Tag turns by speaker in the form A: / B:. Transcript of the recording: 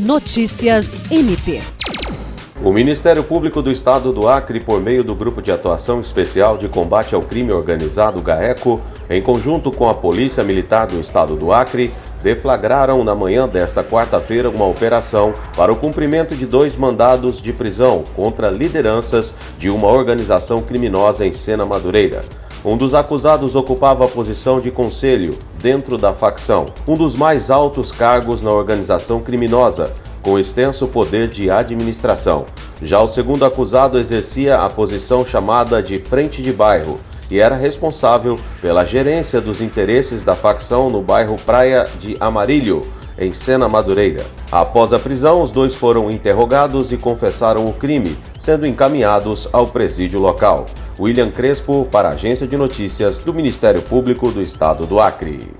A: Notícias MP.
B: O Ministério Público do Estado do Acre, por meio do Grupo de Atuação Especial de Combate ao Crime Organizado GAECO, em conjunto com a Polícia Militar do Estado do Acre, deflagraram na manhã desta quarta-feira uma operação para o cumprimento de dois mandados de prisão contra lideranças de uma organização criminosa em Sena Madureira. Um dos acusados ocupava a posição de conselho dentro da facção, um dos mais altos cargos na organização criminosa, com extenso poder de administração. Já o segundo acusado exercia a posição chamada de frente de bairro e era responsável pela gerência dos interesses da facção no bairro Praia de Amarilho, em Sena Madureira. Após a prisão, os dois foram interrogados e confessaram o crime, sendo encaminhados ao presídio local. William Crespo, para a Agência de Notícias do Ministério Público do Estado do Acre.